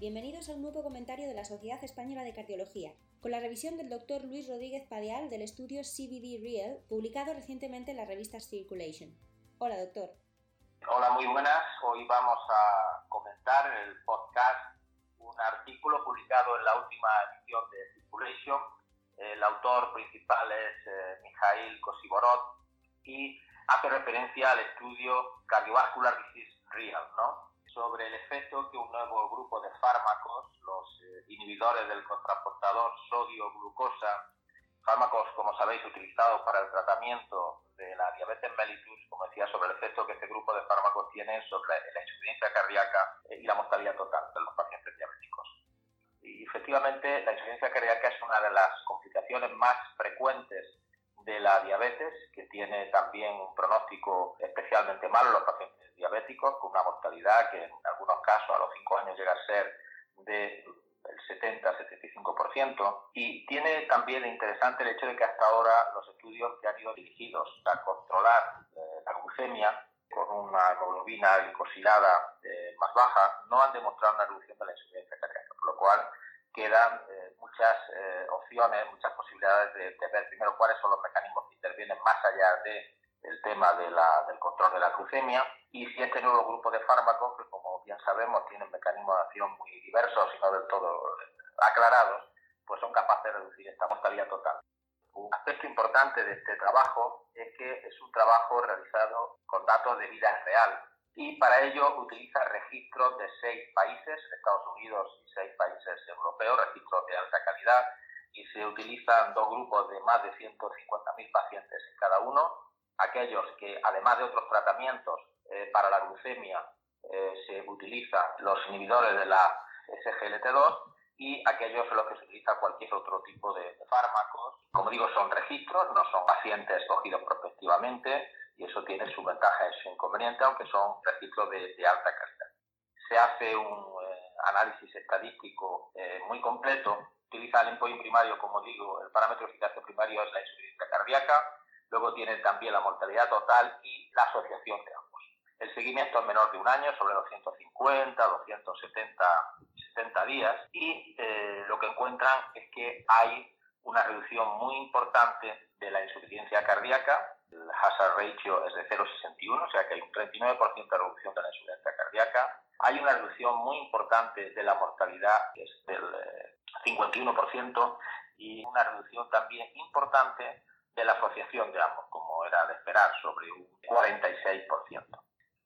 Bienvenidos a un nuevo comentario de la Sociedad Española de Cardiología, con la revisión del doctor Luis Rodríguez Padeal del estudio CBD Real, publicado recientemente en la revista Circulation. Hola, doctor. Hola, muy buenas. Hoy vamos a comentar en el podcast un artículo publicado en la última edición de Circulation. El autor principal es eh, Mikhail Kosiborod y hace referencia al estudio Cardiovascular Disease Real, ¿no? Sobre el efecto que un nuevo grupo de fármacos, los eh, inhibidores del contraportador sodio-glucosa, fármacos, como sabéis, utilizados para el tratamiento de la diabetes mellitus, como decía, sobre el efecto que este grupo de fármacos tiene sobre la insuficiencia cardíaca eh, y la mortalidad total de los pacientes diabéticos. Y efectivamente, la insuficiencia cardíaca es una de las complicaciones más frecuentes de la diabetes, que tiene también un pronóstico especialmente malo en los pacientes diabéticos, con una mortalidad que en algunos casos a los 5 años llega a ser del 70-75%. Y tiene también interesante el hecho de que hasta ahora los estudios que han ido dirigidos a controlar eh, la glucemia con una hemoglobina glicosilada eh, más baja no han demostrado una reducción de la insuficiencia cardíaca, por lo cual quedan eh, muchas opciones, muchas posibilidades de, de, ver primero cuáles son los mecanismos que intervienen más allá de el tema de la, del control de la glucemia y si este nuevo grupo de fármacos, que como bien sabemos tienen mecanismos de acción muy diversos y no del todo aclarados, pues son capaces de reducir esta mortalidad total. Un aspecto importante de este trabajo es que es un trabajo realizado con datos de vida real y para ello utiliza registros de seis países, Estados Unidos y seis países europeos, registros de alta calidad, y se utilizan dos grupos de más de 150.000 pacientes en cada uno, aquellos que, además de otros tratamientos eh, para la glucemia, eh, se utilizan los inhibidores de la SGLT2 y aquellos en los que se utiliza cualquier otro tipo de, fármacos. Como digo, son registros, no son pacientes escogidos prospectivamente y eso tiene sus ventajas y sus inconvenientes, aunque son registros de, alta calidad. Se hace un eh, análisis estadístico muy completo, utiliza el endpoint primario, como digo, el parámetro de eficacia primario es la insuficiencia cardíaca, Luego tiene también la mortalidad total y la asociación de ambos. El seguimiento es menor de un año, sobre 250, 270 70 días, y eh, lo que encuentran es que hay una reducción muy importante de la insuficiencia cardíaca. El hazard ratio es de 0,61, o sea que hay un 39% de reducción de la insuficiencia cardíaca. Hay una reducción muy importante de la mortalidad, que es del 51%, eh, y una reducción también importante de la asociación de ambos, como era de esperar, sobre un 46%.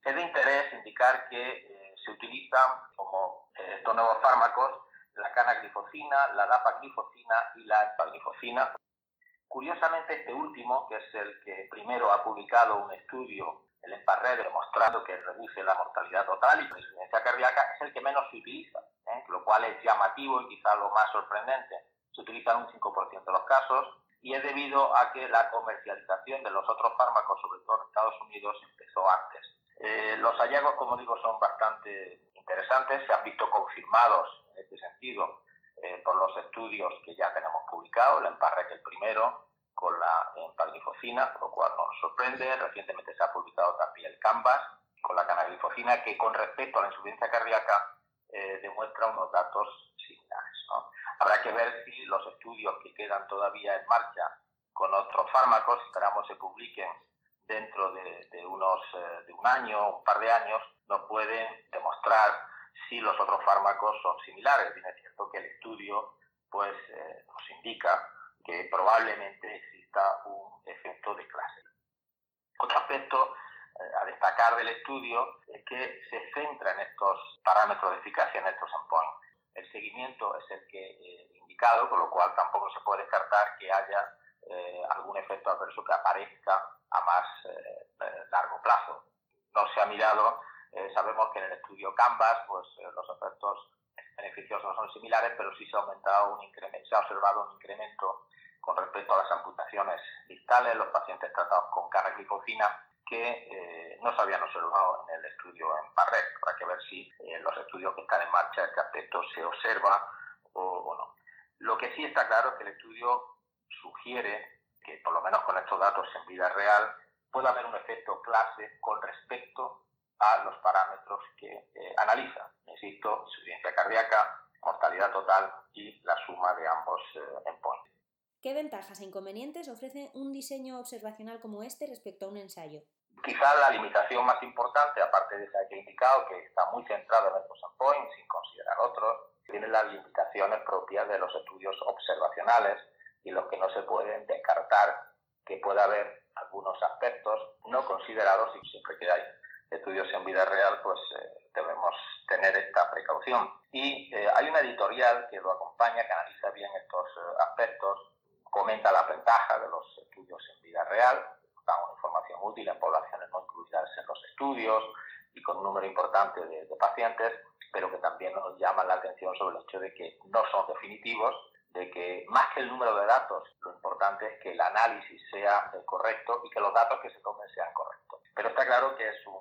Es de interés indicar que eh, se utilizan como eh, estos nuevos fármacos la canaglifosina, la dapaglifosina y la empaglifosina. Curiosamente, este último, que es el que primero ha publicado un estudio, el EMPARRED, demostrando que reduce la mortalidad total y la insuficiencia cardíaca, es el que menos se utiliza, ¿eh? lo cual es llamativo y quizá lo más sorprendente. Se utiliza en un 5% de los casos y es debido a que la comercialización de los otros fármacos, sobre todo en Estados Unidos, empezó antes. Eh, los hallazgos, como digo, son bastante interesantes, se han visto confirmados en este sentido eh, por los estudios que ya tenemos publicados, el EMPARREC el primero, con la empaglifosina, lo cual nos sorprende. Recientemente se ha publicado también el CANVAS con la canaglifosina, que con respecto a la insuficiencia cardíaca eh, demuestra unos datos similares. ¿no? Habrá que ver si los estudios que quedan todavía en marcha con otros fármacos, esperamos se publiquen dentro de, unos eh, de un año, un par de años, nos pueden demostrar si los otros fármacos son similares. Bien es cierto que el estudio pues eh, nos indica que probablemente exista un efecto de clase. Otro aspecto eh, a destacar del estudio es que se centra en estos parámetros de eficacia, en estos endpoints el seguimiento es el que eh, indicado, con lo cual tampoco se puede descartar que haya eh, algún efecto adverso que aparezca a más eh, largo plazo. No se ha mirado, sabemos que en el estudio Canvas pues, los efectos beneficiosos no son similares, pero sí se ha, aumentado un incremento, se ha observado un incremento con respecto a las amputaciones distales, los pacientes tratados con canaglifosina que eh, no se habían observado en el estudio en Barret. Habrá que ver si en eh, los estudios que están en marcha este aspecto se observa o, no. Lo que sí está claro es que el estudio sugiere que, por lo menos con estos datos en vida real, puede haber un efecto clase con respecto a los parámetros que eh, analiza. Insisto, insuficiencia cardíaca, mortalidad total y la suma de ambos eh, endpoints. ¿Qué ventajas e inconvenientes ofrece un diseño observacional como este respecto a un ensayo? Quizás la limitación más importante, aparte de esa que he indicado, que está muy centrada en estos endpoints, sin considerar otros, tiene las limitaciones propias de los estudios observacionales y los que no se pueden descartar que pueda haber algunos aspectos no considerados y siempre que hay estudios en vida real, pues eh, debemos tener esta precaución. Y eh, hay una editorial que lo acompaña, que analiza bien estos eh, aspectos, comenta la ventaja de los estudios en vida real, dan una información útil en poblaciones no incluidas en los estudios y con un número importante de, de pacientes, pero que también nos llaman la atención sobre el hecho de que no son definitivos de que más que el número de datos, lo importante es que el análisis sea eh, correcto y que los datos que se tomen sean correctos. Pero está claro que es, un,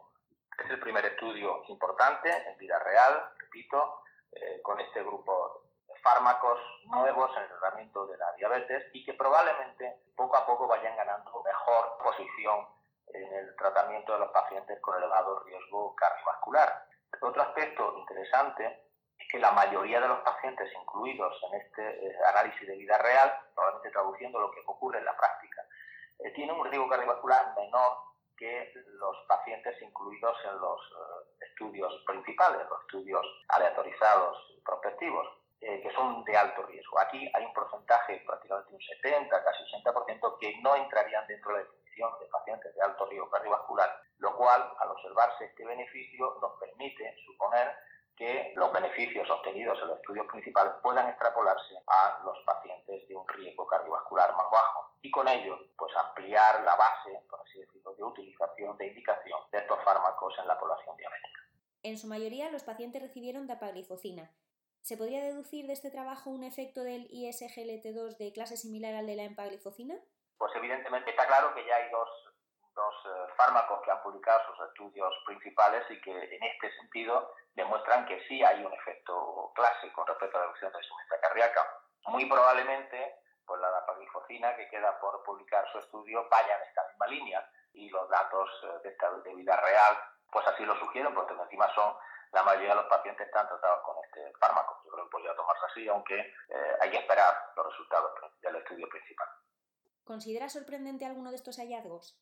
es el primer estudio importante en vida real, repito, eh, con este grupo fármacos nuevos en el tratamiento de la diabetes y que probablemente poco a poco vayan ganando mejor posición en el tratamiento de los pacientes con elevado riesgo cardiovascular. Otro aspecto interesante que la mayoría de los pacientes incluidos en este eh, análisis de vida real, probablemente traduciendo lo que ocurre en la práctica, eh, tienen un riesgo cardiovascular menor que los pacientes incluidos en los eh, estudios principales, los estudios aleatorizados prospectivos, que son de alto riesgo. Aquí hay un porcentaje, prácticamente un 70, casi 80%, que no entrarían dentro de la definición de pacientes de alto riesgo cardiovascular, lo cual, al observarse este beneficio, nos permite suponer que los beneficios obtenidos en los estudios principales puedan extrapolarse a los pacientes de un riesgo cardiovascular más bajo y con ello pues ampliar la base, por así decirlo, de utilización, de indicación de estos fármacos en la población diabética. En su mayoría los pacientes recibieron dapaglifocina. ¿Se podría deducir de este trabajo un efecto del ISGLT2 de clase similar al de la empaglifocina? Pues evidentemente está claro que ya hay dos dos eh, fármacos que han publicado sus estudios principales y que en este sentido demuestran que sí hay un efecto clase con respecto a la reducción de insuficiencia cardíaca. Muy probablemente, pues la dapaglifocina que queda por publicar su estudio vaya en esta misma línea y los datos eh, de, esta, de vida real pues así lo sugieren porque encima son la mayoría de los pacientes están tratados con este fármaco. Yo creo que podría tomarse así, aunque eh, hay que esperar los resultados del estudio principal. ¿Considera sorprendente alguno de estos hallazgos?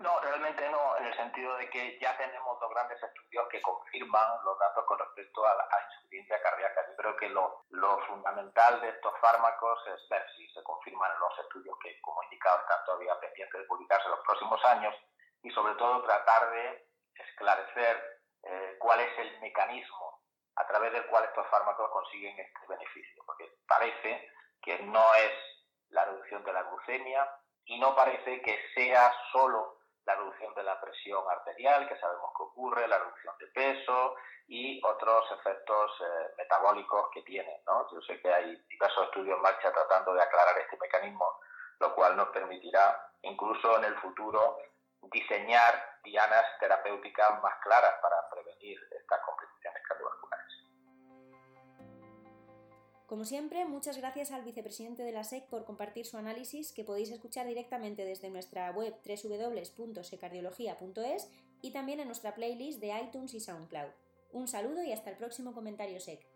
No, realmente no, en el sentido de que ya tenemos dos grandes estudios que confirman los datos con respecto a la insuficiencia cardíaca. Yo creo que lo, fundamental de estos fármacos es ver si se confirman en los estudios que, como indicado, están todavía pendientes de publicarse en los próximos años y, sobre todo, tratar de esclarecer eh, cuál es el mecanismo a través del cual estos fármacos consiguen este beneficio. Porque parece que no es la reducción de la glucemia y no parece que sea solo la reducción de la presión arterial, que sabemos que ocurre, la reducción de peso y otros efectos eh, metabólicos que tiene. ¿no? Yo sé que hay diversos estudios en marcha tratando de aclarar este mecanismo, lo cual nos permitirá incluso en el futuro diseñar dianas terapéuticas más claras para prevenir estas complicaciones cardiovasculares. Como siempre, muchas gracias al vicepresidente de la SEC por compartir su análisis que podéis escuchar directamente desde nuestra web www.secardiología.es y también en nuestra playlist de iTunes y SoundCloud. Un saludo y hasta el próximo comentario SEC.